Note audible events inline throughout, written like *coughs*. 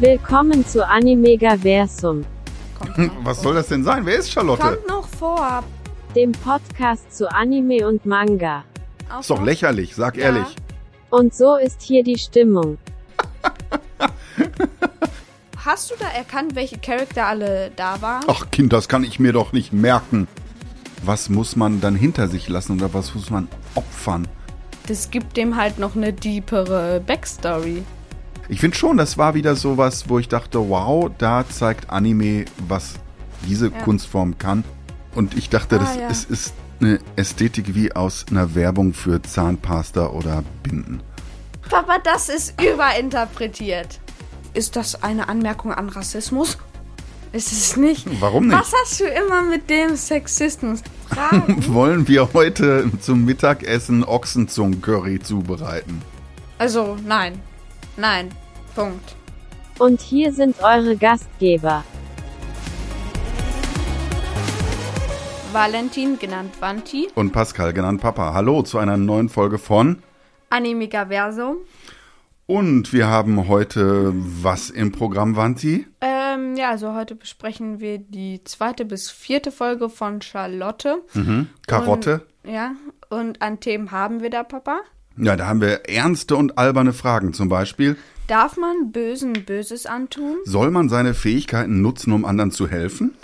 Willkommen zu Animegaversum, noch Was soll das denn sein? Wer ist Charlotte? Kommt noch vor. dem Podcast zu Anime und Manga. Ist doch lächerlich, sag Ja. ehrlich. Und so ist hier die Stimmung. *laughs* Hast du da erkannt, welche Charakter alle da waren? Ach Kind, das kann ich mir doch nicht merken. Was muss man dann hinter sich lassen oder was muss man opfern? Das gibt dem halt noch eine deepere Backstory. Ich finde schon, das war wieder sowas, wo ich dachte, wow, da zeigt Anime, was diese Ja. Kunstform kann. Und ich dachte, das Ah, ja. ist, ist eine Ästhetik wie aus einer Werbung für Zahnpasta oder Binden. Papa, das ist überinterpretiert. Ist das eine Anmerkung an Rassismus? Ist es nicht. Warum nicht? Was hast du immer mit dem Sexismus? *laughs* Wollen wir heute zum Mittagessen Ochsenzungen-Curry zubereiten? also, nein. Nein. Punkt. Und hier sind eure Gastgeber. Valentin, genannt Vanti. Und Pascal, genannt Papa. Hallo zu einer neuen Folge von. Animigaversum. Und wir haben heute was im Programm, Wanti? Ähm, ja, also heute besprechen wir die zweite bis vierte Folge von Charlotte. Mhm. Karotte. Ja, und an Themen haben wir da, Papa. Ja, da haben wir ernste und alberne Fragen. Zum Beispiel, Darf man Bösen Böses antun soll man seine Fähigkeiten nutzen, um anderen zu helfen?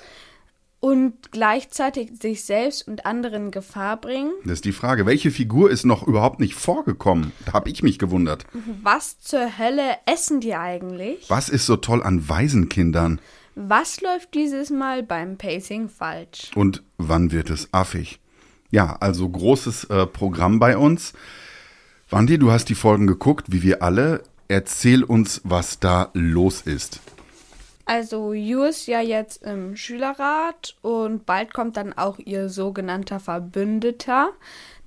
und gleichzeitig sich selbst und anderen in Gefahr bringen? Das ist die Frage. Welche Figur ist noch überhaupt nicht vorgekommen? Da habe ich mich gewundert. Was zur Hölle essen die eigentlich? Was ist so toll an Waisenkindern? Was läuft dieses Mal beim Pacing falsch? Und wann wird es affig? Ja, also großes äh, Programm bei uns. Wanti, du hast die Folgen geguckt, wie wir alle. Erzähl uns, was da los ist. Also, Ju ist ja jetzt im Schülerrat und bald kommt dann auch ihr sogenannter Verbündeter.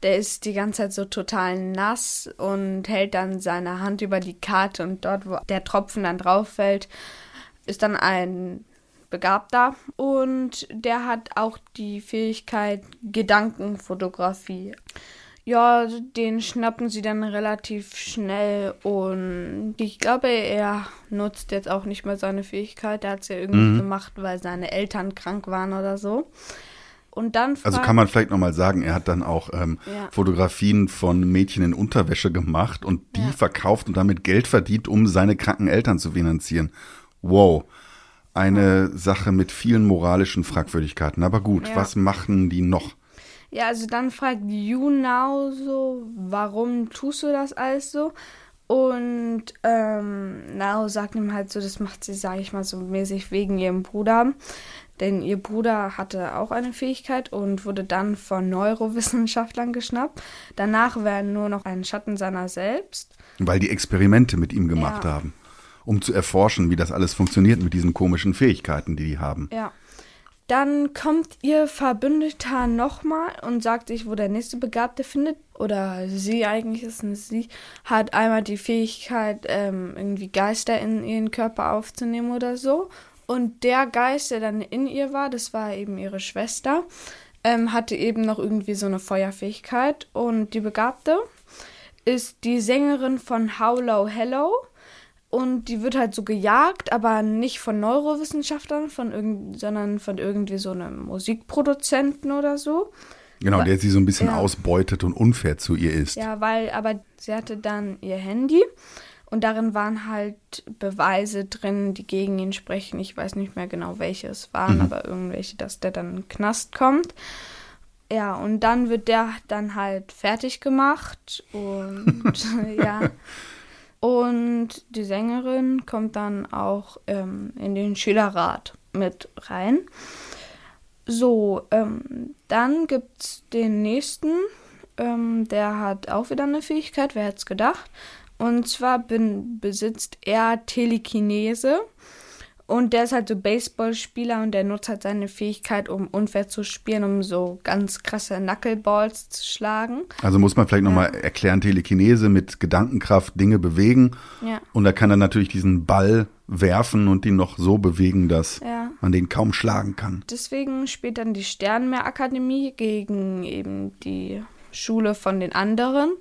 Der ist die ganze Zeit so total nass und hält dann seine Hand über die Karte und dort, wo der Tropfen dann drauf fällt, ist dann ein Begabter und der hat auch die Fähigkeit Gedankenfotografie. Ja, den schnappen sie dann relativ schnell und ich glaube, er nutzt jetzt auch nicht mehr seine Fähigkeit. Er hat es ja irgendwie gemacht, weil seine Eltern krank waren oder so. Und dann Also kann man vielleicht nochmal sagen, er hat dann auch ähm, Ja. Fotografien von Mädchen in Unterwäsche gemacht und die Ja. verkauft und damit Geld verdient, um seine kranken Eltern zu finanzieren. Wow. Eine Sache mit vielen moralischen Fragwürdigkeiten. Aber gut, Ja. was machen die noch? Ja, also dann fragt Junau so, warum tust du das alles so? Und ähm, Nao sagt ihm halt so, das macht sie, sage ich mal, so mäßig wegen ihrem Bruder. Denn ihr Bruder hatte auch eine Fähigkeit und wurde dann von Neurowissenschaftlern geschnappt. Danach war er nur noch ein Schatten seiner selbst. Weil die Experimente mit ihm gemacht Ja. haben, um zu erforschen, wie das alles funktioniert mit diesen komischen Fähigkeiten, die die haben. Ja. Dann kommt ihr Verbündeter nochmal und sagt sich, wo der nächste Begabte findet. Oder sie eigentlich ist es sie, hat einmal die Fähigkeit, ähm, irgendwie Geister in ihren Körper aufzunehmen oder so. Und der Geist, der dann in ihr war, das war eben ihre Schwester, ähm, hatte eben noch irgendwie so eine Feuerfähigkeit. Und die Begabte ist die Sängerin von Howlow Hello. Und die wird halt so gejagt, aber nicht von Neurowissenschaftlern, von irgend, sondern von irgendwie so einem Musikproduzenten oder so. Genau, der sie so ein bisschen Ja. ausbeutet und unfair zu ihr ist. Ja, weil, aber sie hatte dann ihr Handy und darin waren halt Beweise drin, die gegen ihn sprechen. Ich weiß nicht mehr genau, welche es waren, aber irgendwelche, dass der dann in den Knast kommt. Ja, und dann wird der dann halt fertig gemacht und *laughs* ja. *laughs* Und die Sängerin kommt dann auch ähm, in den Schülerrat mit rein. So, ähm, dann gibt's den nächsten. Ähm, der hat auch wieder eine Fähigkeit, wer hätte es gedacht? Und zwar bin, besitzt er Telekinese. Und der ist halt so Baseballspieler und der nutzt halt seine Fähigkeit, um unfair zu spielen, um so ganz krasse Knuckleballs zu schlagen. Also muss man vielleicht nochmal erklären, Telekinese mit Gedankenkraft Dinge bewegen. Ja. Und da kann er natürlich diesen Ball werfen und ihn noch so bewegen, dass Ja. man den kaum schlagen kann. Deswegen spielt dann die Sternmeerakademie gegen eben die Schule von den anderen.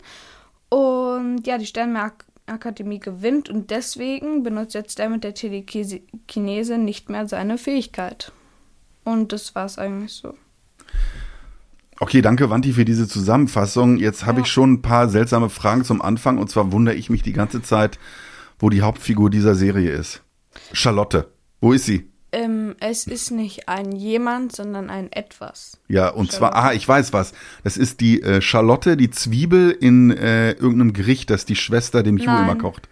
Und ja, die Sternmeer Akademie gewinnt und deswegen benutzt jetzt der mit der Telekinese nicht mehr seine Fähigkeit. Und das war es eigentlich so. Okay, danke, Wanti, für diese Zusammenfassung. Jetzt habe Ja. ich schon ein paar seltsame Fragen zum Anfang. Und zwar wundere ich mich die ganze Zeit, wo die Hauptfigur dieser Serie ist. Charlotte. Wo ist sie? Ähm, es ist nicht ein jemand, sondern ein etwas. Ja, und zwar, Charlotte. ah, ich weiß was. Das ist die äh, Charlotte, die Zwiebel in äh, irgendeinem Gericht, das die Schwester dem Hugh immer kocht.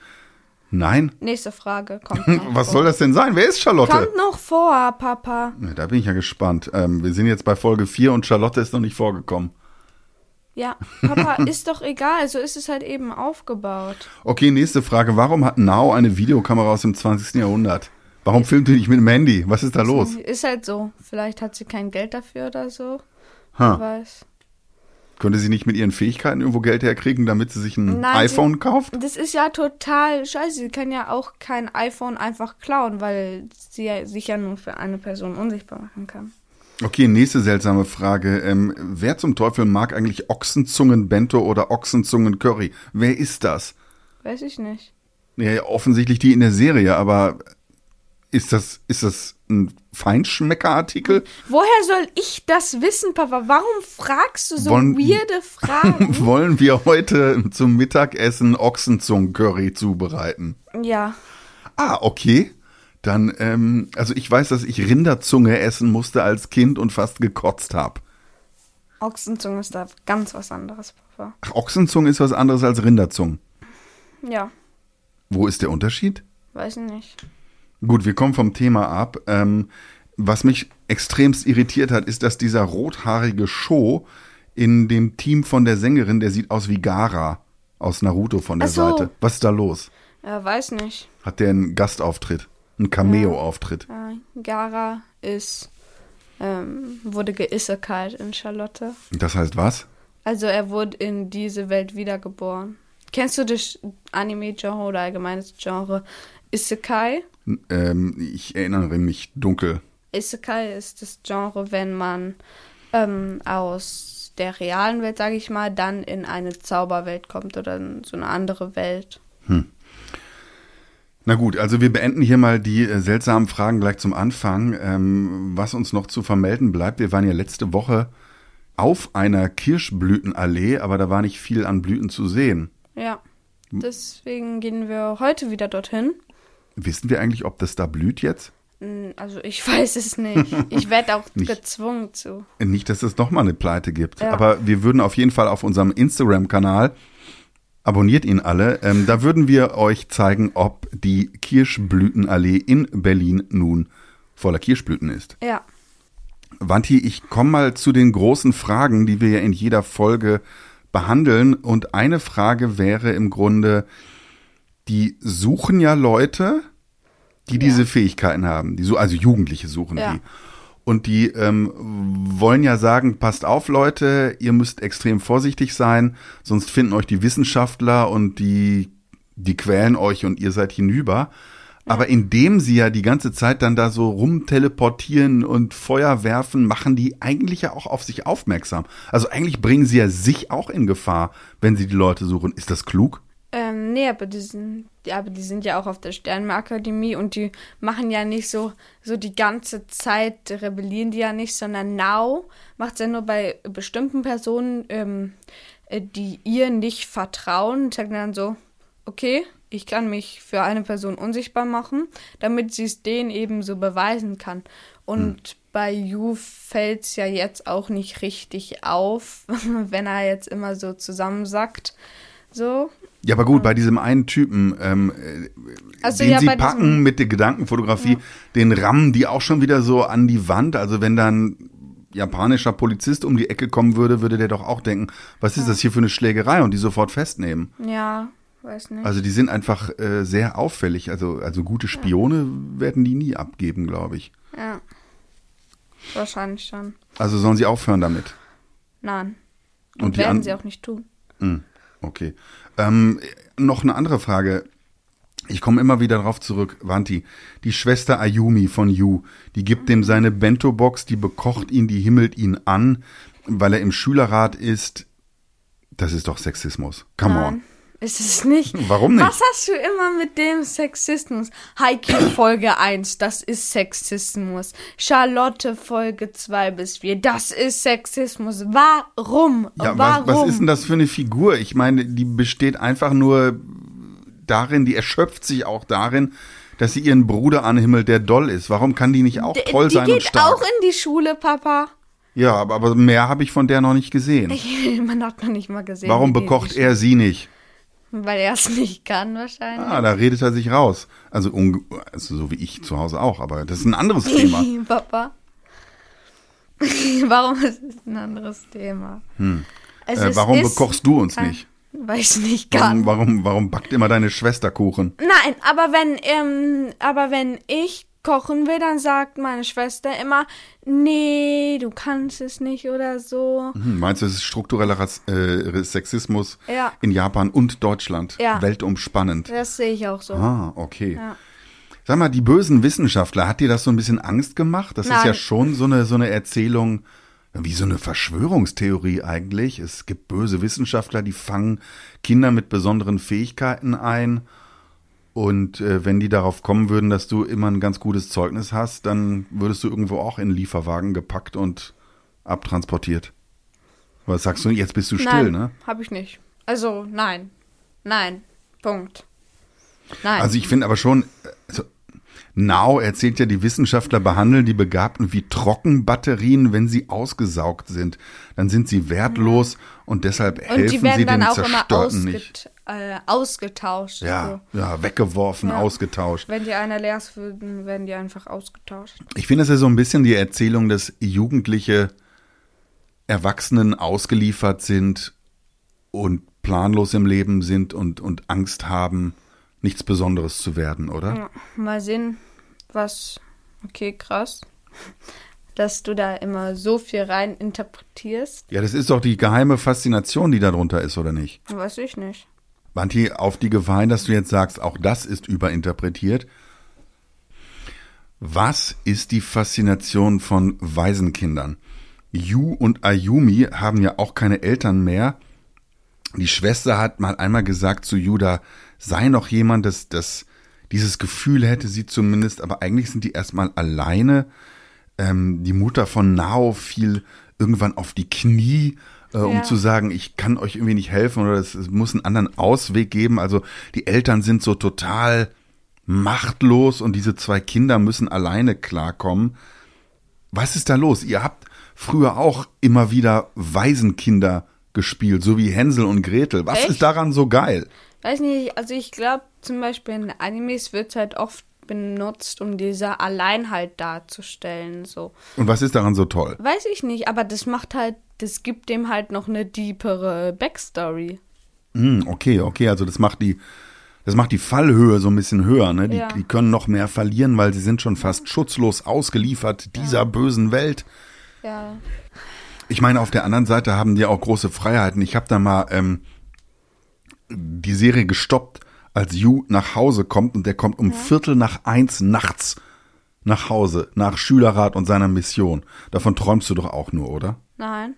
Nein? Nächste Frage kommt *laughs* Was vor. soll das denn sein? Wer ist Charlotte? Kommt noch vor, Papa. Ja, da bin ich ja gespannt. Ähm, wir sind jetzt bei Folge 4 und Charlotte ist noch nicht vorgekommen. Ja, Papa, *laughs* ist doch egal, so ist es halt eben aufgebaut. Okay, nächste Frage. Warum hat Now eine Videokamera aus dem 20. Jahrhundert? Warum filmt die nicht mit dem Handy? Was ist da los? Ist halt so. Vielleicht hat sie kein Geld dafür oder so. Ha. weiß. Könnte sie nicht mit ihren Fähigkeiten irgendwo Geld herkriegen, damit sie sich ein Nein, iPhone sie- kauft? Das ist ja total scheiße. Sie kann ja auch kein iPhone einfach klauen, weil sie ja, sich ja nur für eine Person unsichtbar machen kann. Okay, nächste seltsame Frage. Ähm, wer zum Teufel mag eigentlich Ochsenzungen-Bento oder Ochsenzungen-Curry? Wer ist das? Weiß ich nicht. Ja, offensichtlich die in der Serie, aber ist das, ist das ein Feinschmeckerartikel? Woher soll ich das wissen, Papa? Warum fragst du so Wollen- weirde *laughs* Fragen? Wollen wir heute zum Mittagessen Ochsenzungen-Curry zubereiten? ja. Ah, okay. Dann, ähm, also ich weiß, dass ich Rinderzunge essen musste als Kind und fast gekotzt habe. Ochsenzunge ist da ganz was anderes, Papa. Ach, Ochsenzunge ist was anderes als Rinderzunge. Ja, Wo ist der Unterschied? weiß nicht. Gut, wir kommen vom Thema ab. Ähm, was mich extremst irritiert hat, ist, dass dieser rothaarige Sho in dem Team von der Sängerin, der sieht aus wie Gara aus Naruto von der so. Seite. Was ist da los? Ja, weiß nicht. Hat der einen Gastauftritt? Einen Cameo-Auftritt? Ja, Gara ist, ähm, wurde geisekalt in Charlotte. Das heißt was? Also er wurde in diese Welt wiedergeboren. Kennst du das Anime-Genre oder allgemeines Genre Isekai? Ähm, ich erinnere mich dunkel. Isekai ist das Genre, wenn man ähm, aus der realen Welt, sage ich mal, dann in eine Zauberwelt kommt oder in so eine andere Welt. Na gut, also wir beenden hier mal die äh, seltsamen Fragen gleich zum Anfang. Ähm, was uns noch zu vermelden bleibt, wir waren ja letzte Woche auf einer Kirschblütenallee, aber da war nicht viel an Blüten zu sehen. Ja. Deswegen gehen wir heute wieder dorthin. Wissen wir eigentlich, ob das da blüht jetzt? Hm, Also ich *laughs* weiß es nicht. Ich werde auch Nicht. gezwungen zu. Nicht, dass es noch mal eine Pleite gibt. Ja. Aber wir würden auf jeden Fall auf unserem Instagram-Kanal, abonniert ihn alle, ähm, da würden wir euch zeigen, ob die Kirschblütenallee in Berlin nun voller Kirschblüten ist. Ja. Wanti, ich komme mal zu den großen Fragen, die wir ja in jeder Folge behandeln. Und eine Frage wäre im Grunde, die suchen ja Leute, die diese Fähigkeiten haben. Die so, also Jugendliche suchen Ja. die. Und die ähm, wollen ja sagen, passt auf Leute, ihr müsst extrem vorsichtig sein, sonst finden euch die Wissenschaftler und die, die quälen euch und ihr seid hinüber. Aber indem sie ja die ganze Zeit dann da so rumteleportieren und Feuer werfen, machen die eigentlich ja auch auf sich aufmerksam. Also eigentlich bringen sie ja sich auch in Gefahr, wenn sie die Leute suchen. Ist das klug? Nee, aber die sind, ja, aber die sind ja auch auf der Sternenakademie und die machen ja nicht so, so die ganze Zeit, rebellieren die ja nicht, sondern Now macht ja nur bei bestimmten Personen, ähm, äh, die ihr nicht vertrauen, sagt dann so, okay, ich kann mich für eine Person unsichtbar machen, damit sie es denen eben so beweisen kann. Und bei Yu fällt es ja jetzt auch nicht richtig auf, *laughs* wenn er jetzt immer so zusammensackt. So, Ja, aber gut, bei diesem einen Typen, ähm, äh, Also den ja, sie packen mit der Gedankenfotografie, den rammen die auch schon wieder so an die Wand. Also wenn dann japanischer Polizist um die Ecke kommen würde, würde der doch auch denken, was ist das hier für eine Schlägerei und die sofort festnehmen. Ja, weiß nicht. Also die sind einfach äh, sehr auffällig. Also, also gute Spione werden die nie abgeben, glaube ich. ja. Wahrscheinlich schon. Also sollen sie aufhören damit. Nein. Und Und, werden sie auch nicht tun. Hm, okay. Ähm, noch eine andere Frage. Ich komme immer wieder darauf zurück, Wanti. Die Schwester Ayumi von Yu, die gibt dem seine Bento-Box, die bekocht ihn, die himmelt ihn an, weil er im Schülerrat ist. Das ist doch Sexismus. Come on. Ist es nicht? Warum nicht? Was hast du immer mit dem Sexismus? Heike *coughs* Folge 1, das ist Sexismus. Charlotte Folge 2 bis 4, das ist Sexismus. Warum? Ja, Warum? was, was ist denn das für eine Figur? Ich meine, die besteht einfach nur darin, die erschöpft sich auch darin, dass sie ihren Bruder anhimmelt, der doll ist. Warum kann die nicht auch D- toll die sein und geht stark? auch in die Schule, Papa. ja, aber, aber mehr habe ich von der noch nicht gesehen. *laughs* Man hat noch nicht mal gesehen. Warum die bekocht die er sie nicht? Weil er es *laughs* nicht kann, wahrscheinlich. Ah, da redet er sich raus. Also, also so wie ich zu Hause auch, aber das ist ein anderes Thema. *laughs* Papa. *laughs* Warum ist es ein anderes Thema? Es Äh, ist- warum bekochst du uns Ah, nicht? Weil ich es nicht kann. Warum, warum, warum backt immer deine Schwester Kuchen? Nein, aber wenn, ähm, aber wenn ich kochen will, dann sagt meine Schwester immer, nee, du kannst es nicht oder so. Hm, meinst du, es ist struktureller äh, Sexismus Ja. in Japan und Deutschland? Ja. Weltumspannend. Das sehe ich auch so. Ah, okay. Ja. Sag mal, die bösen Wissenschaftler, hat dir das so ein bisschen Angst gemacht? Das ist Nein. ja schon so eine, so eine Erzählung, wie so eine Verschwörungstheorie eigentlich. Es gibt böse Wissenschaftler, die fangen Kinder mit besonderen Fähigkeiten ein. Und äh, wenn die darauf kommen würden, dass du immer ein ganz gutes Zeugnis hast, dann würdest du irgendwo auch in einen Lieferwagen gepackt und abtransportiert. Was sagst du? Jetzt bist du still, nein, ne? habe ich nicht. Also, nein. Nein. Punkt. Nein. Also ich finde aber schon, also Now erzählt ja, die Wissenschaftler behandeln die Begabten wie Trockenbatterien, wenn sie ausgesaugt sind. Dann sind sie wertlos und deshalb Und helfen die werden sie dann auch immer Zerstörten nicht. ausget äh, ausgetauscht. Ja, So. ja, weggeworfen, Ja. ausgetauscht. Wenn die einer leer würden, werden die einfach ausgetauscht. Ich finde es ja so ein bisschen die Erzählung, dass Jugendliche Erwachsenen ausgeliefert sind und planlos im Leben sind und, und Angst haben, nichts Besonderes zu werden, oder? Ja, mal sehen, was. Okay, krass. Dass du da immer so viel rein interpretierst. Ja, das ist doch die geheime Faszination, die darunter ist, oder nicht? Weiß ich nicht. Banti, auf die Gefahr dass du jetzt sagst, auch das ist überinterpretiert. Was ist die Faszination von Waisenkindern? Yu und Ayumi haben ja auch keine Eltern mehr. Die Schwester hat mal einmal gesagt zu Yu, da sei noch jemand, das, das dieses Gefühl hätte sie zumindest, aber eigentlich sind die erstmal alleine. Ähm, die Mutter von Nao fiel irgendwann auf die Knie, äh, um Ja. zu sagen, ich kann euch irgendwie nicht helfen oder es, es muss einen anderen Ausweg geben. Also die Eltern sind so total machtlos und diese zwei Kinder müssen alleine klarkommen. Was ist da los? Ihr habt früher auch immer wieder Waisenkinder gespielt, so wie Hänsel und Gretel. Was Echt? ist daran so geil? Weiß nicht, also ich glaube zum Beispiel in Animes wird halt oft benutzt, um diese Alleinheit darzustellen. So. Und was ist daran so toll? Weiß ich nicht, aber das macht halt, das gibt dem halt noch eine deepere Backstory. Hm, okay, okay, also das macht die, das macht die Fallhöhe so ein bisschen höher, ne? Die, Ja. die können noch mehr verlieren, weil sie sind schon fast schutzlos ausgeliefert dieser bösen Welt. Ja. Ich meine, auf der anderen Seite haben die auch große Freiheiten. Ich habe da mal ähm, die Serie gestoppt, als Yu nach Hause kommt und der kommt um Viertel nach eins nachts nach Hause, nach Schülerrat und seiner Mission. Davon träumst du doch auch nur, oder? Nein.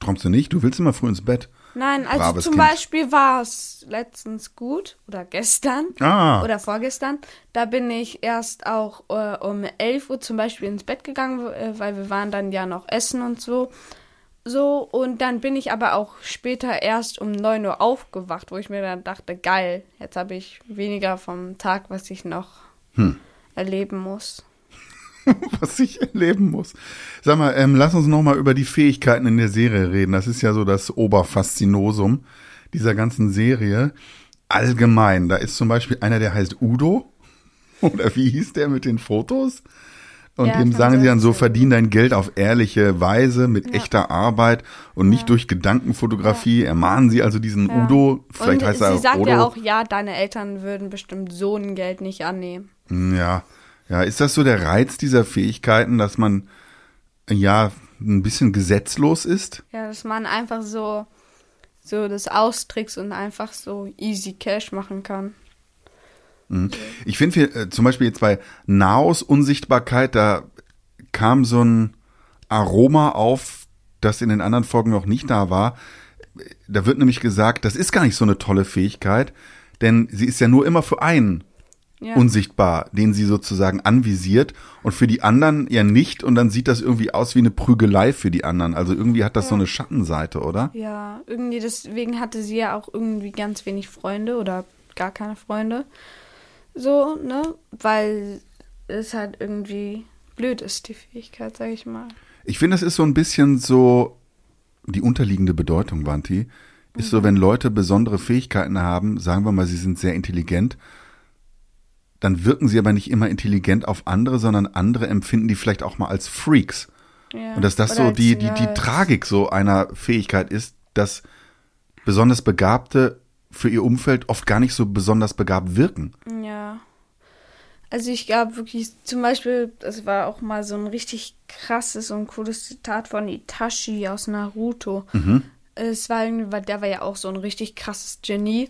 Träumst du nicht? Du willst immer früh ins Bett. Nein, also Braves zum Kind. Beispiel war es letztens gut oder gestern Ah. oder vorgestern. Da bin ich erst auch äh, um 11 Uhr zum Beispiel ins Bett gegangen, äh, weil wir waren dann ja noch essen und so. So, und dann bin ich aber auch später erst um 9 Uhr aufgewacht, wo ich mir dann dachte, geil, jetzt habe ich weniger vom Tag, was ich noch Hm. erleben muss. *laughs* was ich erleben muss. Sag mal, ähm, lass uns noch mal über die Fähigkeiten in der Serie reden. Das ist ja so das Oberfaszinosum dieser ganzen Serie. Allgemein, da ist zum Beispiel einer, der heißt Udo. *laughs* Oder wie hieß der mit den Fotos? Und Ja, dem sagen sie dann so, er- verdien dein Geld auf ehrliche Weise, mit echter Arbeit und nicht durch Gedankenfotografie. Ermahnen sie also diesen Ja. Udo. Vielleicht und heißt sie er sagt Odo. ja auch, ja, deine Eltern würden bestimmt so ein Geld nicht annehmen. Hm, Ja, ja, ist das so der Reiz dieser Fähigkeiten, dass man ja ein bisschen gesetzlos ist? Ja, dass man einfach so, so das austrickst und einfach so easy Cash machen kann. Ich finde äh, zum Beispiel jetzt bei Naos Unsichtbarkeit, da kam so ein Aroma auf, das in den anderen Folgen noch nicht da war. da wird nämlich gesagt, das ist gar nicht so eine tolle Fähigkeit, denn sie ist ja nur immer für einen Ja. unsichtbar, den sie sozusagen anvisiert und für die anderen ja nicht und dann sieht das irgendwie aus wie eine Prügelei für die anderen. Also irgendwie hat das so eine Schattenseite, oder? Ja, irgendwie deswegen hatte sie ja auch irgendwie ganz wenig Freunde oder gar keine Freunde. So, ne? Weil es halt irgendwie blöd ist, die Fähigkeit, sag ich mal. Ich finde, es ist so ein bisschen so die unterliegende Bedeutung, Wanti, ist so, wenn Leute besondere Fähigkeiten haben, sagen wir mal, sie sind sehr intelligent, dann wirken sie aber nicht immer intelligent auf andere, sondern andere empfinden die vielleicht auch mal als Freaks. Ja. Und dass das Oder so die, die, die Tragik so einer Fähigkeit ist, dass besonders Begabte für ihr Umfeld oft gar nicht so besonders begabt wirken. Ja. Also ich glaube wirklich, zum Beispiel, das war auch mal so ein richtig krasses und cooles Zitat von Itachi aus Naruto. Es war irgendwie, weil der war ja auch so ein richtig krasses Genie.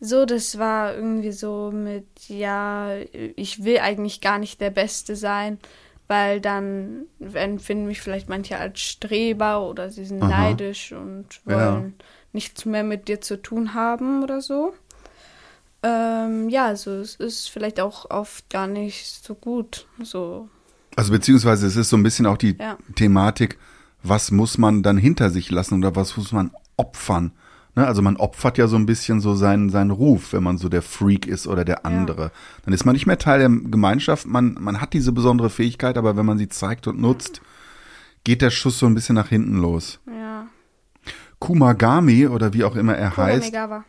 So, das war irgendwie so mit, ja, ich will eigentlich gar nicht der Beste sein, weil dann empfinden mich vielleicht manche als Streber oder sie sind Aha. neidisch und Ja. Nichts mehr mit dir zu tun haben oder so. Ähm, ja, also es ist vielleicht auch oft gar nicht so gut. So, Also beziehungsweise es ist so ein bisschen auch die Ja. Thematik, was muss man dann hinter sich lassen oder was muss man opfern? Ne? Also man opfert ja so ein bisschen so seinen, seinen Ruf, wenn man so der Freak ist oder der andere. Dann ist man nicht mehr Teil der Gemeinschaft, man, man hat diese besondere Fähigkeit, aber wenn man sie zeigt und nutzt, geht der Schuss so ein bisschen nach hinten los. ja. Kumagami oder wie auch immer er heißt, Kugamegawa.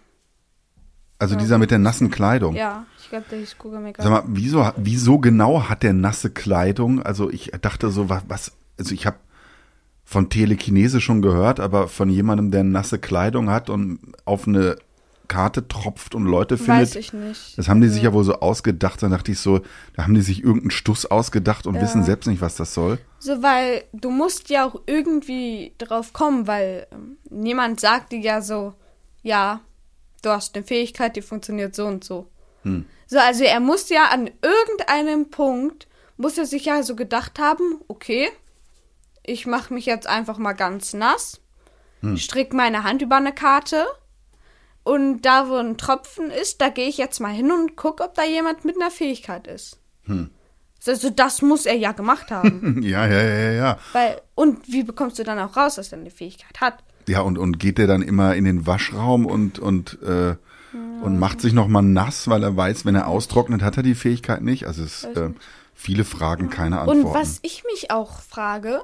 also dieser mit der nassen Kleidung. Ja, ich glaube, der hieß Kugamegawa. Sag mal, wieso, wieso genau hat der nasse Kleidung? Also ich dachte so, was, was also ich habe von Telekinese schon gehört, aber von jemandem, der nasse Kleidung hat und auf eine Karte tropft und Leute findet. Weiß ich nicht. Das haben die sich Also, ja wohl so ausgedacht. Dann dachte ich so, da haben die sich irgendeinen Stuss ausgedacht und Ja. wissen selbst nicht, was das soll. So, weil du musst ja auch irgendwie drauf kommen, weil ähm, niemand sagt dir ja so, ja, du hast eine Fähigkeit, die funktioniert so und so. Hm. So, also er muss ja an irgendeinem Punkt, muss er sich ja so gedacht haben, okay, ich mache mich jetzt einfach mal ganz nass, Hm. strick meine Hand über eine Karte und da, wo ein Tropfen ist, da gehe ich jetzt mal hin und gucke, ob da jemand mit einer Fähigkeit ist. Hm. Also das muss er ja gemacht haben. *laughs* Ja, ja, ja, ja. Weil, und wie bekommst du dann auch raus, dass er eine Fähigkeit hat? Ja, und, und geht der dann immer in den Waschraum und, und, äh, und macht sich nochmal nass, weil er weiß, wenn er austrocknet, hat er die Fähigkeit nicht. Also es äh, viele Fragen, keine Antworten. Und was ich mich auch frage,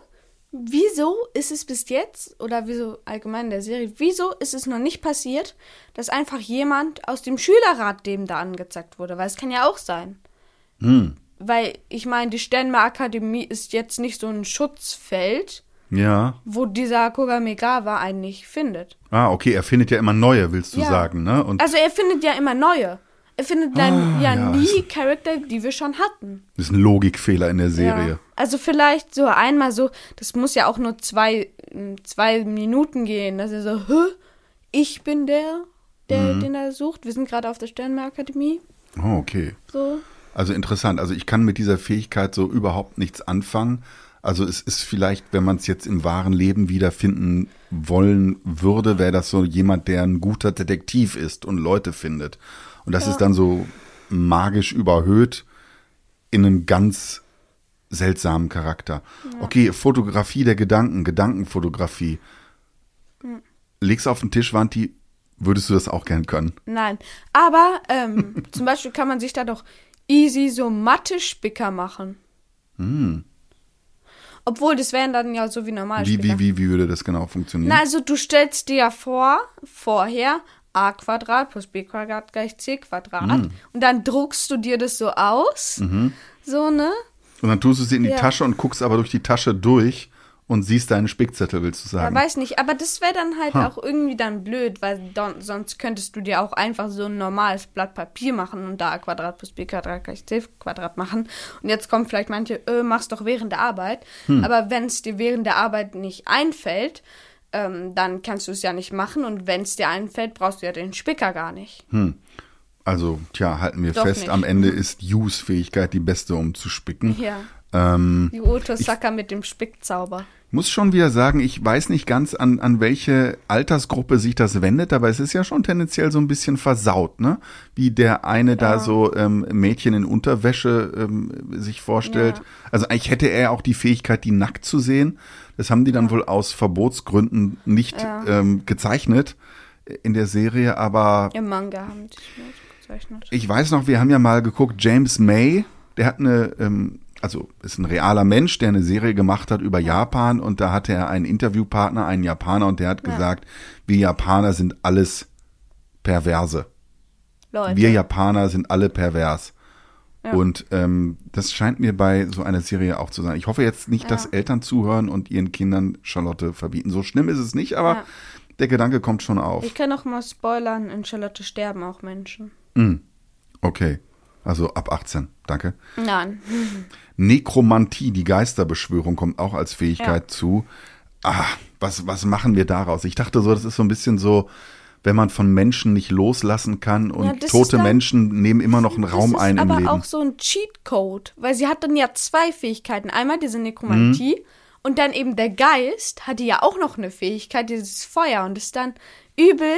wieso ist es bis jetzt, oder wieso allgemein in der Serie, wieso ist es noch nicht passiert, dass einfach jemand aus dem Schülerrat dem da angezeigt wurde? Weil es kann ja auch sein. Hm. Weil, ich meine, die Sternmer Akademie ist jetzt nicht so ein Schutzfeld, Ja. wo dieser Kogamegawa eigentlich findet. Ah, okay, er findet ja immer neue, willst du Ja. sagen, ne? Und Also er findet ja immer neue. Er findet dann Ah, ja, ja, nie Charakter, die wir schon hatten. das ist ein Logikfehler in der Serie. Ja. Also vielleicht so einmal so, das muss ja auch nur zwei, m, zwei Minuten gehen, dass er so, Hä? ich bin der, der, Mhm. den er sucht. Wir sind gerade auf der Sternmeerakademie. Oh, okay. So. Also interessant. Also ich kann mit dieser Fähigkeit so überhaupt nichts anfangen. Also es ist vielleicht, wenn man es jetzt im wahren Leben wiederfinden wollen würde, wäre das so jemand, der ein guter Detektiv ist und Leute findet. Und das ist dann so magisch überhöht in einem ganz seltsamen Charakter. Okay, Fotografie der Gedanken, Gedankenfotografie. Leg's auf den Tisch, Wanti, würdest du das auch gern können? Nein. Aber ähm, *laughs* zum Beispiel kann man sich da doch easy so Mathe-Spicker machen. Obwohl, das wären dann ja so wie normal Wie, wie, wie, wie würde das genau funktionieren? Na, also du stellst dir ja vor, vorher a Quadrat plus b Quadrat gleich c Quadrat. Mhm. Und dann druckst du dir das so aus. So, ne? Und dann tust du sie in die Ja. Tasche und guckst aber durch die Tasche durch und siehst deinen Spickzettel, willst du Ja, sagen? weiß nicht, aber das wäre dann halt Ha. auch irgendwie dann blöd, weil don, sonst könntest du dir auch einfach so ein normales Blatt Papier machen und da a Quadrat plus b Quadrat gleich c Quadrat machen. Und jetzt kommen vielleicht manche, äh, mach's doch während der Arbeit. Hm. Aber wenn es dir während der Arbeit nicht einfällt, ähm, dann kannst du es ja nicht machen. Und wenn es dir einfällt, brauchst du ja den Spicker gar nicht. Also, tja, halten wir Doch fest, nicht. am Ende ist Use-Fähigkeit die beste, um zu spicken. Ja. Ähm, Die Otosaka mit dem Spickzauber. muss schon wieder sagen, ich weiß nicht ganz, an, an welche Altersgruppe sich das wendet, aber es ist ja schon tendenziell so ein bisschen versaut, ne? Wie der eine da so ähm, Mädchen in Unterwäsche ähm, sich vorstellt. Ja. Also eigentlich hätte er auch die Fähigkeit, die nackt zu sehen. Das haben die dann wohl aus Verbotsgründen nicht Ja. ähm, gezeichnet in der Serie, aber Im Manga haben die es gezeichnet. ich weiß noch, wir haben ja mal geguckt, James May, der hat eine, ähm, also ist ein realer Mensch, der eine Serie gemacht hat über Japan und da hatte er einen Interviewpartner, einen Japaner und der hat gesagt, wir Japaner sind alles Perverse. Leute. Wir Japaner sind alle pervers. Ja. Und ähm, das scheint mir bei so einer Serie auch zu sein. Ich hoffe jetzt nicht, dass Ja. Eltern zuhören und ihren Kindern Charlotte verbieten. So schlimm ist es nicht, aber Ja. der Gedanke kommt schon auf. Ich kann noch mal spoilern, in Charlotte sterben auch Menschen. Okay, also ab 18, danke. Nein. Nekromantie, die Geisterbeschwörung, kommt auch als Fähigkeit Ja. zu. Ah, was, was machen wir daraus? Ich dachte so, das ist so ein bisschen so, wenn man von Menschen nicht loslassen kann und Ja, das ist tote dann- Menschen nehmen immer noch einen Raum das ist ein im aber Leben. auch so ein Cheatcode, weil sie hat dann ja zwei Fähigkeiten. Einmal diese Nekromantie Mhm. und dann eben der Geist hatte ja auch noch eine Fähigkeit, dieses Feuer und ist dann übel.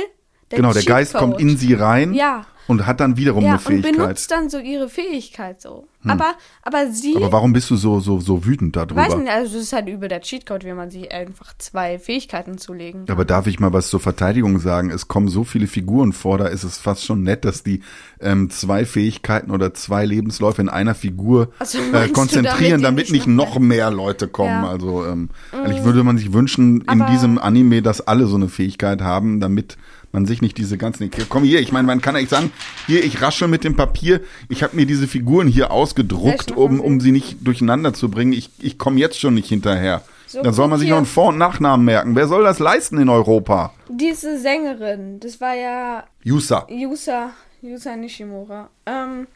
Der genau, der Geist kommt in sie rein Ja. Und hat dann wiederum ja, eine und Fähigkeit. Hm. benutzt dann so ihre Fähigkeit so. Aber, aber sie, Aber warum bist du so, so, so wütend darüber? weiß nicht, also es ist halt über der Cheatcode, wie man sich einfach zwei Fähigkeiten zulegen. Aber darf ich mal was zur Verteidigung sagen? Es kommen so viele Figuren vor, da ist es fast schon nett, dass die ähm, zwei Fähigkeiten oder zwei Lebensläufe in einer Figur Ach so, äh, konzentrieren, damit damit nicht noch mehr Leute kommen. Ja. Mhm. Also ähm, eigentlich würde man sich wünschen in Aber- diesem Anime, dass alle so eine Fähigkeit haben, damit man sich nicht diese ganzen. Komm hier, ich meine, man kann eigentlich sagen, hier, ich raschel mit dem Papier, ich habe mir diese Figuren hier ausgedruckt, um, um sie nicht durcheinander zu bringen. Ich, ich komme jetzt schon nicht hinterher. So, da soll man sich noch einen Vor- und Nachnamen merken. Wer soll das leisten in Europa? Diese Sängerin, das war ja Yusa. Yusa, Yusa Nishimura. Ähm,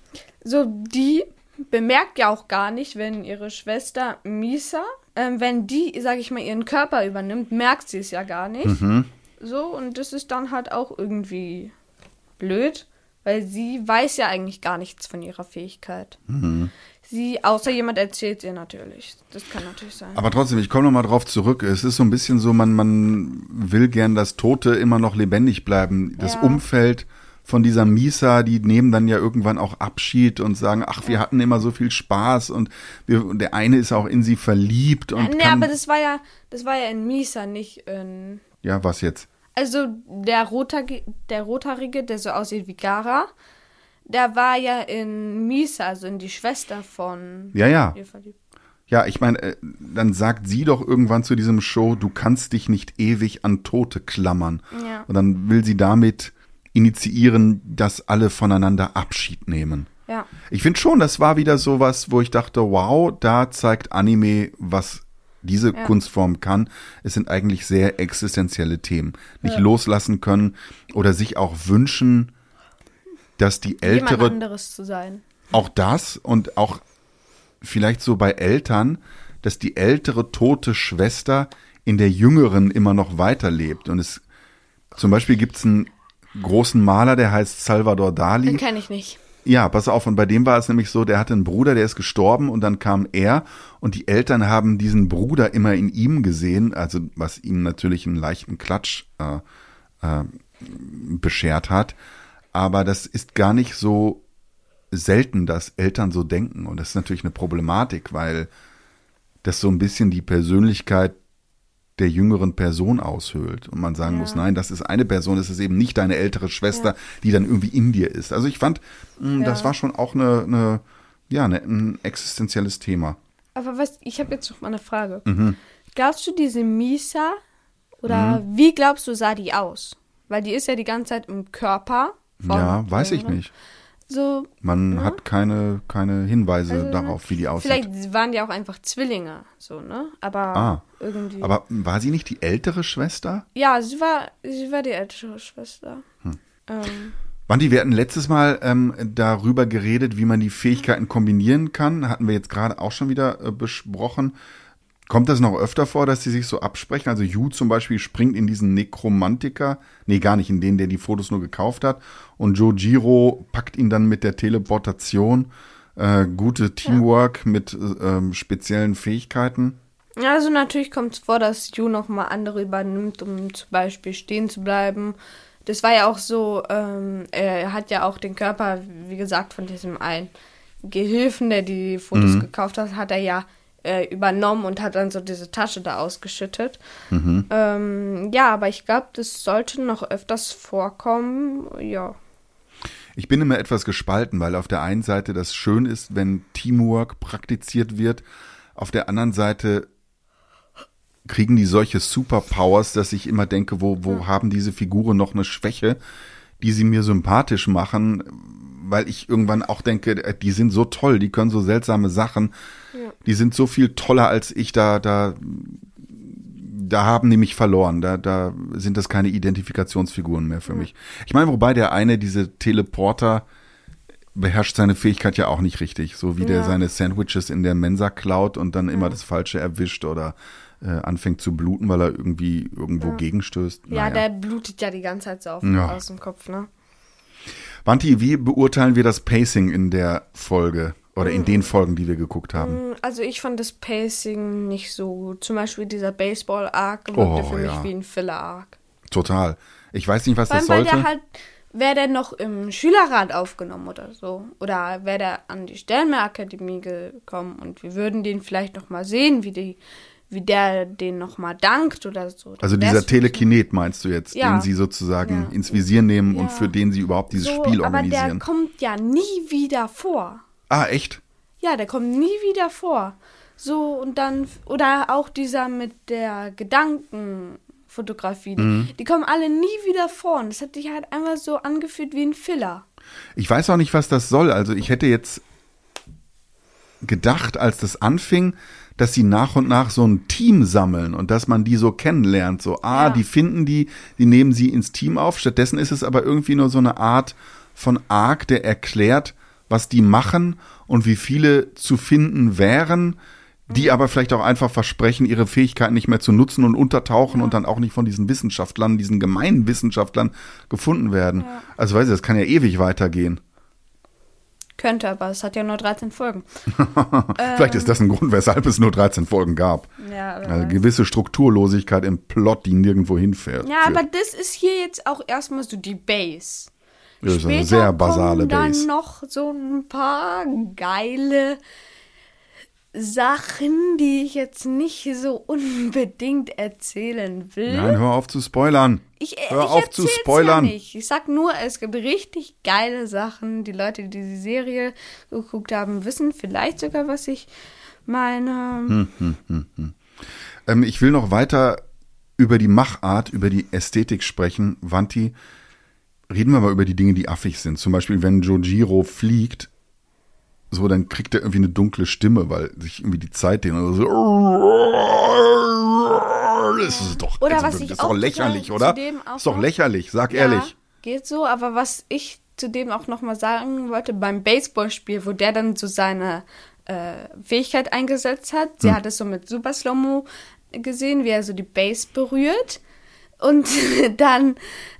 so, die bemerkt ja auch gar nicht, wenn ihre Schwester Misa, ähm, wenn die, sag ich mal, ihren Körper übernimmt, merkt sie es ja gar nicht. So, und das ist dann halt auch irgendwie blöd, weil sie weiß ja eigentlich gar nichts von ihrer Fähigkeit. Sie, außer jemand erzählt ihr natürlich. Das kann natürlich sein. Aber trotzdem, ich komme noch mal drauf zurück. Es ist so ein bisschen so, man, man will gern, dass Tote immer noch lebendig bleiben. Das Ja. Umfeld von dieser Misa, die nehmen dann ja irgendwann auch Abschied und sagen, ach, wir hatten immer so viel Spaß und wir, und der eine ist auch in sie verliebt und nee, kann, aber das war ja, das war ja in Misa, nicht in ja, was jetzt? Also der, Rothari der Rothaarige, der so aussieht wie Gara, der war ja in Misa, also in die Schwester von Ja, ja. ihr verliebt. Ja, ich meine, äh, dann sagt sie doch irgendwann zu diesem Show, du kannst dich nicht ewig an Tote klammern. Ja. Und dann will sie damit initiieren, dass alle voneinander Abschied nehmen. Ja. Ich finde schon, das war wieder sowas, wo ich dachte, wow, da zeigt Anime, was diese Ja. Kunstform kann. Es sind eigentlich sehr existenzielle Themen. Nicht loslassen können oder sich auch wünschen, dass die Jemand ältere anderes zu sein. auch das und auch vielleicht so bei Eltern, dass die ältere tote Schwester in der jüngeren immer noch weiterlebt. Und es zum Beispiel gibt's einen großen Maler, der heißt Salvador Dali. Den kenne ich nicht. Ja, pass auf, und bei dem war es nämlich so, der hatte einen Bruder, der ist gestorben und dann kam er und die Eltern haben diesen Bruder immer in ihm gesehen, also was ihm natürlich einen leichten Klatsch äh, äh, beschert hat. Aber das ist gar nicht so selten, dass Eltern so denken und das ist natürlich eine Problematik, weil das so ein bisschen die Persönlichkeit der jüngeren Person aushöhlt und man sagen muss, nein, das ist eine Person, es ist eben nicht deine ältere Schwester, die dann irgendwie in dir ist. Also ich fand, mh, das Ja. war schon auch eine, eine ja, eine, ein existenzielles Thema. Aber was, ich habe jetzt noch mal eine Frage. Mhm. Glaubst du, diese Misa oder Mhm. wie glaubst du, sah die aus? Weil die ist ja die ganze Zeit im Körper. ja, weiß ich nicht. So, Man hat keine, keine Hinweise Also, darauf, wie die aussieht. vielleicht waren die auch einfach Zwillinge, so, ne? Aber Ah. irgendwie. Aber war sie nicht die ältere Schwester? Ja, sie war, sie war die ältere Schwester. Hm. Ähm, Wandi, wir hatten letztes Mal ähm, darüber geredet, wie man die Fähigkeiten kombinieren kann. Hatten wir jetzt gerade auch schon wieder äh, besprochen. Kommt das noch öfter vor, dass sie sich so absprechen? Also Yu zum Beispiel springt in diesen Nekromantiker, nee, gar nicht in den, der die Fotos nur gekauft hat. Und Jojiro packt ihn dann mit der Teleportation. äh, gute Teamwork mit ähm, speziellen Fähigkeiten. Also natürlich kommt es vor, dass Yu nochmal andere übernimmt, um zum Beispiel stehen zu bleiben. Das war ja auch so, ähm, er hat ja auch den Körper, wie gesagt, von diesem einen Gehilfen, der die Fotos Mhm. gekauft hat, hat er ja äh, übernommen und hat dann so diese Tasche da ausgeschüttet. Mhm. Ähm, ja, aber ich glaube, das sollte noch öfters vorkommen. Ja. Ich bin immer etwas gespalten, weil auf der einen Seite das schön ist, wenn Teamwork praktiziert wird, auf der anderen Seite kriegen die solche Superpowers, dass ich immer denke, wo, wo haben diese Figuren noch eine Schwäche, die sie mir sympathisch machen, weil ich irgendwann auch denke, äh, die sind so toll, die können so seltsame Sachen, die sind so viel toller als ich, da, da, da haben die mich verloren, da, da sind das keine Identifikationsfiguren mehr für mich. Ich meine, wobei der eine, diese Teleporter, beherrscht seine Fähigkeit ja auch nicht richtig, so wie der Ja. seine Sandwiches in der Mensa klaut und dann immer das Falsche erwischt oder äh, anfängt zu bluten, weil er irgendwie irgendwo gegenstößt. Ja, Naja. der blutet ja die ganze Zeit so auf, Ja. aus dem Kopf, ne? Wanti, wie beurteilen wir das Pacing in der Folge oder in den Folgen, die wir geguckt haben? Also ich fand das Pacing nicht so gut. Zum Beispiel dieser Baseball-Arc wirkte Oh, für ja. mich wie ein Filler-Arc. Total. Ich weiß nicht, was Vor das allem, weil sollte. der halt, wäre der noch im Schülerrat aufgenommen oder so. Oder wäre der an die Sternmeerakademie gekommen und wir würden den vielleicht noch mal sehen, wie die, wie der den noch mal dankt oder so. Also dieser Telekinet meinst du jetzt, Ja. den sie sozusagen Ja. ins Visier nehmen und Ja. für den sie überhaupt dieses so, Spiel aber der organisieren. kommt ja nie wieder vor. Ah, echt? Ja, der kommt nie wieder vor. So, und dann, oder auch dieser mit der Gedankenfotografie. Die, Mhm. die kommen alle nie wieder vor. Und das hat sich halt einfach so angefühlt wie ein Filler. Ich weiß auch nicht, was das soll. Also ich hätte jetzt gedacht, als das anfing, dass sie nach und nach so ein Team sammeln und dass man die so kennenlernt. So, ah, Ja. die finden die, die nehmen sie ins Team auf. Stattdessen ist es aber irgendwie nur so eine Art von Arc, der erklärt, was die machen und wie viele zu finden wären, die aber vielleicht auch einfach versprechen, ihre Fähigkeiten nicht mehr zu nutzen und untertauchen und dann auch nicht von diesen Wissenschaftlern, diesen gemeinen Wissenschaftlern gefunden werden. Also weiß ich, das kann ja ewig weitergehen. Könnte, aber es hat ja nur 13 Folgen. *laughs* Vielleicht ist das ein Grund, weshalb es nur 13 Folgen gab. Ja, Eine gewisse Strukturlosigkeit im Plot, die nirgendwo hinfährt. ja, aber das ist hier jetzt auch erstmal so die Base. Das ist eine Später sehr basale kommen dann Base. noch so ein paar geile Sachen, die ich jetzt nicht so unbedingt erzählen will. Nein, hör auf zu spoilern. Ich, Hör ich auf zu spoilern. Ja nicht. Ich sag nur, es gibt richtig geile Sachen. Die Leute, die die Serie geguckt haben, wissen vielleicht sogar, was ich meine. Hm. Ähm, ich will noch weiter über die Machart, über die Ästhetik sprechen. Wanti, reden wir mal über die Dinge, die affig sind. Zum Beispiel, wenn Jojiro fliegt, so, dann kriegt er irgendwie eine dunkle Stimme, weil sich irgendwie die Zeit dehnt. oder so. Das ist doch, Oder also, was ich ist auch doch lächerlich, oder? Ist doch lächerlich, sag Ja, ehrlich. Geht so, aber was ich zudem auch nochmal sagen wollte, beim Baseballspiel, wo der dann so seine äh, Fähigkeit eingesetzt hat, Hm. sie hat es so mit Super Slow-Mo gesehen, wie er so die Base berührt. Und *laughs* dann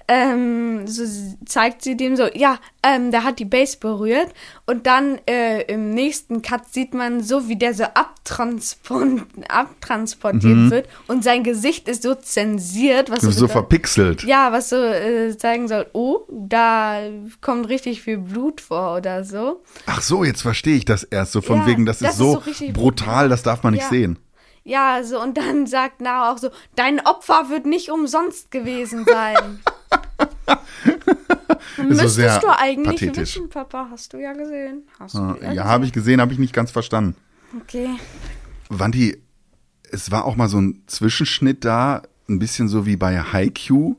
ähm, so zeigt sie dem so, ja, ähm, der hat die Base berührt. Und dann äh, im nächsten Cut sieht man so, wie der so abtranspon abtransportiert wird. Und sein Gesicht ist so zensiert, was So, so verpixelt. ja, was so äh, zeigen soll, oh, da kommt richtig viel Blut vor oder so. Ach so, jetzt verstehe ich das erst. So von Ja, wegen, das, das ist ist so, so brutal, das darf man nicht Ja. sehen. Ja, so und dann sagt Nao auch so, dein Opfer wird nicht umsonst gewesen sein. *laughs* so Müsstest sehr du eigentlich pathetisch. wissen, Papa, hast du ja gesehen. Hast du Ja, gesehen. habe ich gesehen, habe ich nicht ganz verstanden. Okay. Wanti, es war auch mal so ein Zwischenschnitt da, ein bisschen so wie bei Haikyuu.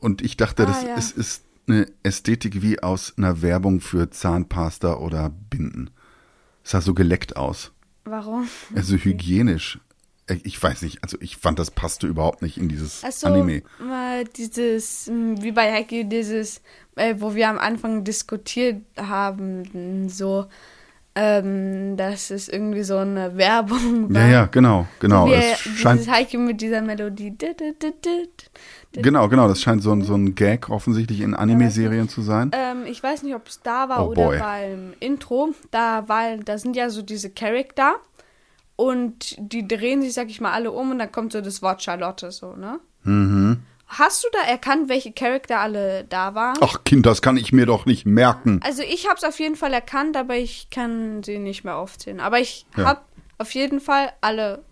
Und ich dachte, Ah, das ja. ist, ist eine Ästhetik wie aus einer Werbung für Zahnpasta oder Binden. Es sah so geleckt aus. Warum? Also hygienisch. Ich- weiß nicht, also ich fand, das passte überhaupt nicht in dieses Also Anime. mal dieses, mh, wie bei Haikyuu, dieses, äh, wo wir am Anfang diskutiert haben, so, ähm, dass es irgendwie so eine Werbung. Ja, ja, genau, genau. Wie Es scheint, Haiku mit dieser Melodie. Genau, genau, das scheint so ein, so ein Gag offensichtlich in Anime-Serien zu sein. Ähm, ich weiß nicht, ob es da war Oh oder boy. beim Intro. Da, war, da sind ja so diese Charakter und die drehen sich, sag ich mal, alle um und dann kommt so das Wort Charlotte so, ne? Mhm. Hast du da erkannt, welche Charakter alle da waren? Ach Kind, das kann ich mir doch nicht merken. Also ich habe es auf jeden Fall erkannt, aber ich kann sie nicht mehr aufzählen. Aber ich Ja. habe auf jeden Fall alle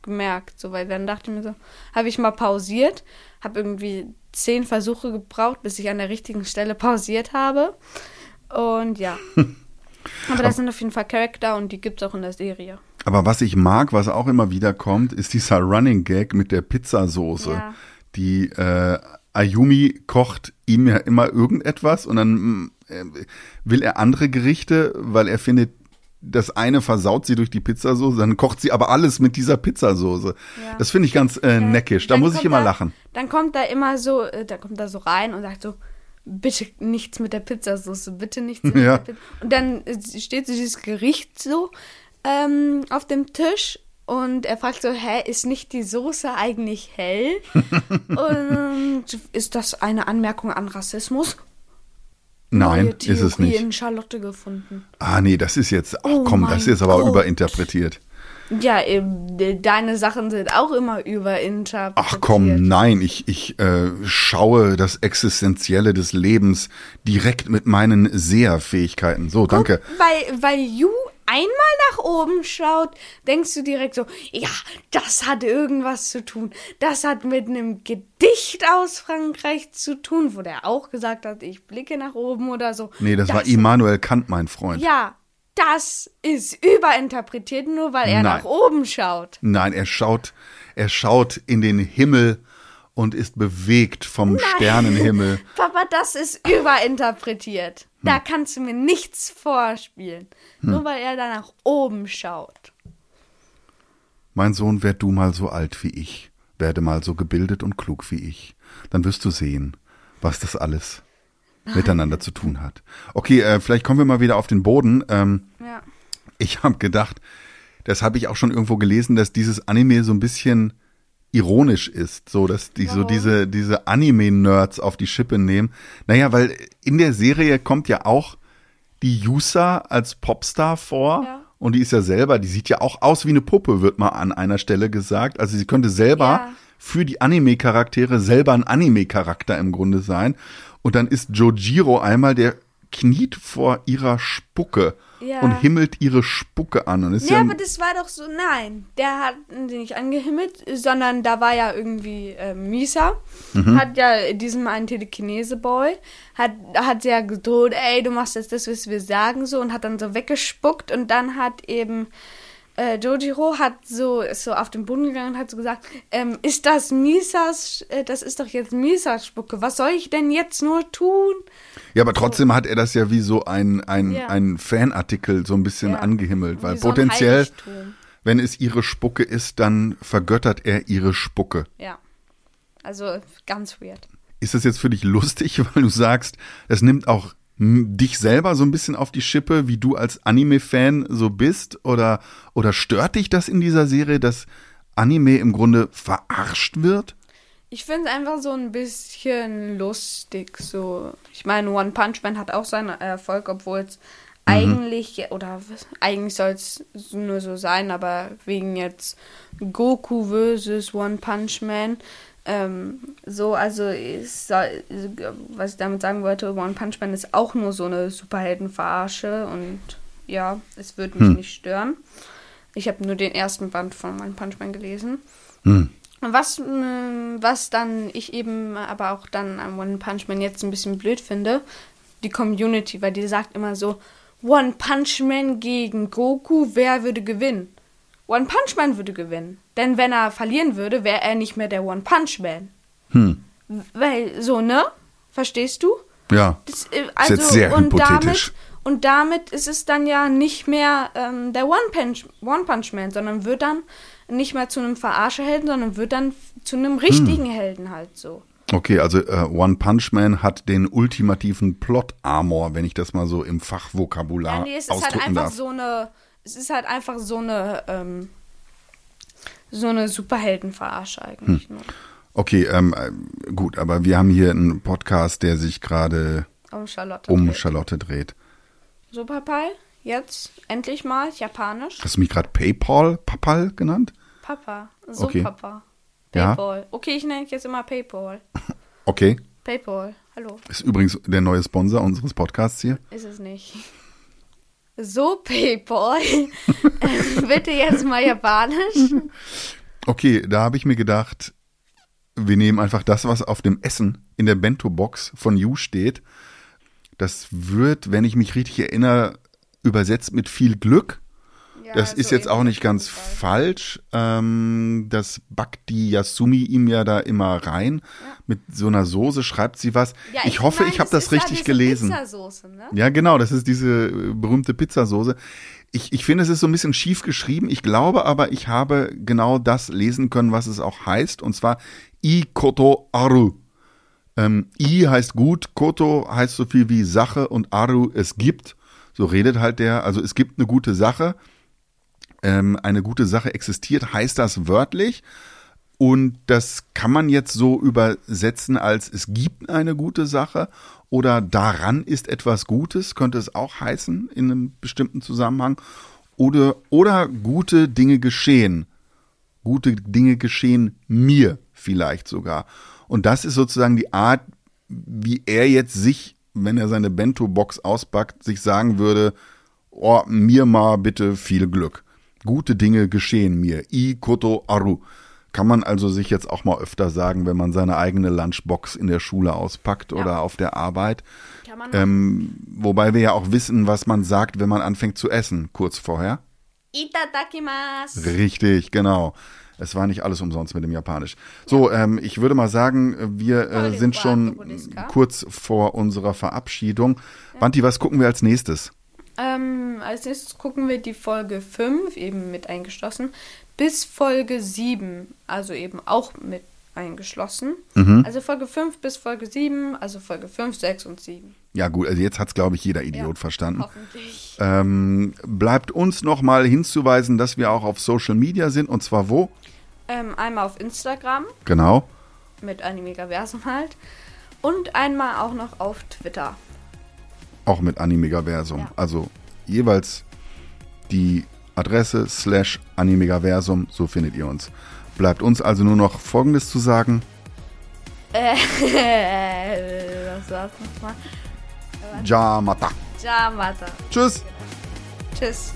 gemerkt, so weil dann dachte ich mir so, habe ich mal pausiert, habe irgendwie zehn Versuche gebraucht, bis ich an der richtigen Stelle pausiert habe. Und ja. *laughs* aber das sind auf jeden Fall Charakter und die gibt es auch in der Serie. Aber was ich mag, was auch immer wieder kommt, ist dieser Running Gag mit der Pizzasoße. Ja. Die äh, Ayumi kocht ihm ja immer irgendetwas und dann äh, will er andere Gerichte, weil er findet, das eine versaut sie durch die Pizzasoße, dann kocht sie aber alles mit dieser Pizzasoße. Ja. Das finde ich ganz äh, neckisch. Da Dann muss ich immer er- lachen. Dann kommt er immer so, äh, da kommt er so rein und sagt so, bitte nichts mit der Pizzasauce, bitte nichts mit *laughs* Ja. der Pizza. Und dann äh, steht so dieses Gericht so ähm, auf dem Tisch und er fragt so, hä, ist nicht die Soße eigentlich hell? *laughs* und ist das eine Anmerkung an Rassismus? Nein, Neue ist es nicht. in Charlotte gefunden. Ah, nee, das ist jetzt, ach Oh komm, das ist aber Gott. überinterpretiert. Ja, deine Sachen sind auch immer überinterpretiert. Ach komm, nein, ich, ich äh, schaue das Existenzielle des Lebens direkt mit meinen Seherfähigkeiten. So, danke. Weil, weil Yu einmal nach oben schaut, denkst du direkt so, ja, das hat irgendwas zu tun. Das hat mit einem Gedicht aus Frankreich zu tun, wo der auch gesagt hat, ich blicke nach oben oder so. Nee, das, war Immanuel Kant, mein Freund. Ja, das ist überinterpretiert, nur weil er Nein. nach oben schaut. Nein, er schaut, er schaut in den Himmel und ist bewegt vom Sternenhimmel. *laughs* Papa, das ist überinterpretiert. Da kannst du mir nichts vorspielen. Nur weil er da nach oben schaut. Mein Sohn, werd du mal so alt wie ich, werde mal so gebildet und klug wie ich. Dann wirst du sehen, was das alles miteinander zu tun hat. Okay, äh, vielleicht kommen wir mal wieder auf den Boden. Ähm, Ja. ich habe gedacht, das habe ich auch schon irgendwo gelesen, dass dieses Anime so ein bisschen ironisch ist, so dass die so Warum? diese diese Anime-Nerds auf die Schippe nehmen. Naja, weil in der Serie kommt ja auch die Yusa als Popstar vor. Ja. Und die ist ja selber, die sieht ja auch aus wie eine Puppe, wird mal an einer Stelle gesagt. Also sie könnte selber Ja. für die Anime-Charaktere selber ein Anime-Charakter im Grunde sein. Und dann ist Jojiro einmal, der kniet vor ihrer Spucke Ja. und himmelt ihre Spucke an. Und ist Ja, ja, aber das war doch so, nein, der hat sie nicht angehimmelt, sondern da war ja irgendwie äh, Misa, Mhm. hat ja diesem einen Telekinese-Boy, hat, hat ja gedroht, ey, du machst jetzt das, was wir sagen, so, und hat dann so weggespuckt und dann hat eben äh, Jojiro hat so, ist so auf den Boden gegangen und hat so gesagt, ähm, ist das Misas, äh, das ist doch jetzt Misas Spucke, was soll ich denn jetzt nur tun? ja, aber trotzdem hat er das ja wie so ein, ein, Ja. ein Fanartikel so ein bisschen Ja. angehimmelt. Weil so potenziell, wenn es ihre Spucke ist, dann vergöttert er ihre Spucke. Ja, also ganz weird. Ist das jetzt für dich lustig, *laughs* weil du sagst, es nimmt auch dich selber so ein bisschen auf die Schippe, wie du als Anime-Fan so bist? Oder, oder stört dich das in dieser Serie, dass Anime im Grunde verarscht wird? Ich finde es einfach so ein bisschen lustig. So, ich meine, One Punch Man hat auch seinen Erfolg, obwohl es eigentlich, oder eigentlich soll es nur so sein, aber wegen jetzt Goku versus One Punch Man. Ähm, so, also, soll, was ich damit sagen wollte, One Punch Man ist auch nur so eine Superheldenverarsche und ja, es wird mich nicht stören. Ich habe nur den ersten Band von One Punch Man gelesen. Hm. Was, ähm, was dann ich eben aber auch dann am One Punch Man jetzt ein bisschen blöd finde, die Community, weil die sagt immer so, One Punch Man gegen Goku, wer würde gewinnen? One Punch Man würde gewinnen. Denn wenn er verlieren würde, wäre er nicht mehr der One Punch Man. Hm. Weil, so, ne? Verstehst du? Ja. Das, äh, also, jetzt sehr und hypothetisch. Damit, und damit ist es dann ja nicht mehr ähm, der One Punch, One Punch Man, sondern wird dann nicht mehr zu einem Verarscherhelden, sondern wird dann zu einem richtigen Helden halt so. Okay, also äh, One Punch Man hat den ultimativen Plot-Armor, wenn ich das mal so im Fachvokabular Ja, nee, es ist halt einfach darf. so eine. Es ist halt einfach so eine. Ähm, so eine Superheldenverarsche eigentlich Hm. nur. Okay, ähm, äh, gut, aber wir haben hier einen Podcast, der sich gerade Um Charlotte. um dreht. Charlotte dreht. Superpal, jetzt endlich mal Japanisch. Hast du mich gerade PayPal, Papal genannt? Papa. So Okay. Papa. Ja. Paypal. Okay, ich nenne dich jetzt immer Paypal. *laughs* Okay, Paypal. Hallo. ist übrigens der neue Sponsor unseres Podcasts hier. Ist es nicht. So, Paypal. *laughs* Bitte jetzt mal Japanisch. Okay, da habe ich mir gedacht, wir nehmen einfach das, was auf dem Essen in der Bento-Box von You steht. Das wird, wenn ich mich richtig erinnere, übersetzt mit viel Glück. Ja, Das ist so jetzt auch nicht ganz falsch. Ähm, das backt die Yasumi ihm ja da immer rein. Mit so einer Soße schreibt sie was. Ja, ich hoffe, meine, ich habe das das ja richtig diese gelesen. Pizzasoße, ne? Ja, genau, das ist diese äh, berühmte Pizzasoße. Ich, ich finde, es ist so ein bisschen schief geschrieben. Ich glaube aber, ich habe genau das lesen können, was es auch heißt. Und zwar I Koto Aru. Ähm, I heißt gut, Koto heißt so viel wie Sache und Aru es gibt. So redet halt der. Also es gibt eine gute Sache. Ähm, eine gute Sache existiert, heißt das wörtlich. Und das kann man jetzt so übersetzen als es gibt eine gute Sache oder daran ist etwas Gutes, könnte es auch heißen in einem bestimmten Zusammenhang. Oder, oder gute Dinge geschehen. Gute Dinge geschehen mir vielleicht sogar. Und das ist sozusagen die Art, wie er jetzt sich, wenn er seine Bento-Box auspackt, sich sagen würde, oh, mir mal bitte viel Glück. Gute Dinge geschehen mir. I koto aru. Kann man also sich jetzt auch mal öfter sagen, wenn man seine eigene Lunchbox in der Schule auspackt oder auf der Arbeit. Kann man Ähm, wobei wir ja auch wissen, was man sagt, wenn man anfängt zu essen, kurz vorher. Itadakimasu. Richtig, genau. Es war nicht alles umsonst mit dem Japanisch. So, ähm, ich würde mal sagen, wir äh, sind schon kurz vor unserer Verabschiedung. Wanti, was gucken wir als nächstes? Ähm, als nächstes gucken wir die Folge 5, eben mit eingeschlossen, bis Folge 7, also eben auch mit eingeschlossen. Mhm. Also Folge 5 bis Folge 7, also Folge 5, 6 und 7. Ja gut, also jetzt hat's glaube ich jeder Idiot Ja, verstanden. Hoffentlich. Ähm, bleibt uns nochmal hinzuweisen, dass wir auch auf Social Media sind und zwar wo? Ähm, einmal auf Instagram Genau. mit Animegaversum halt und einmal auch noch auf Twitter. Auch mit Animegaversum. Ja. Also jeweils die Adresse slash Animegaversum, so findet ihr uns. Bleibt uns also nur noch Folgendes zu sagen. Äh, *laughs* was war's nochmal? Jamata. Jamata. Tschüss. Tschüss.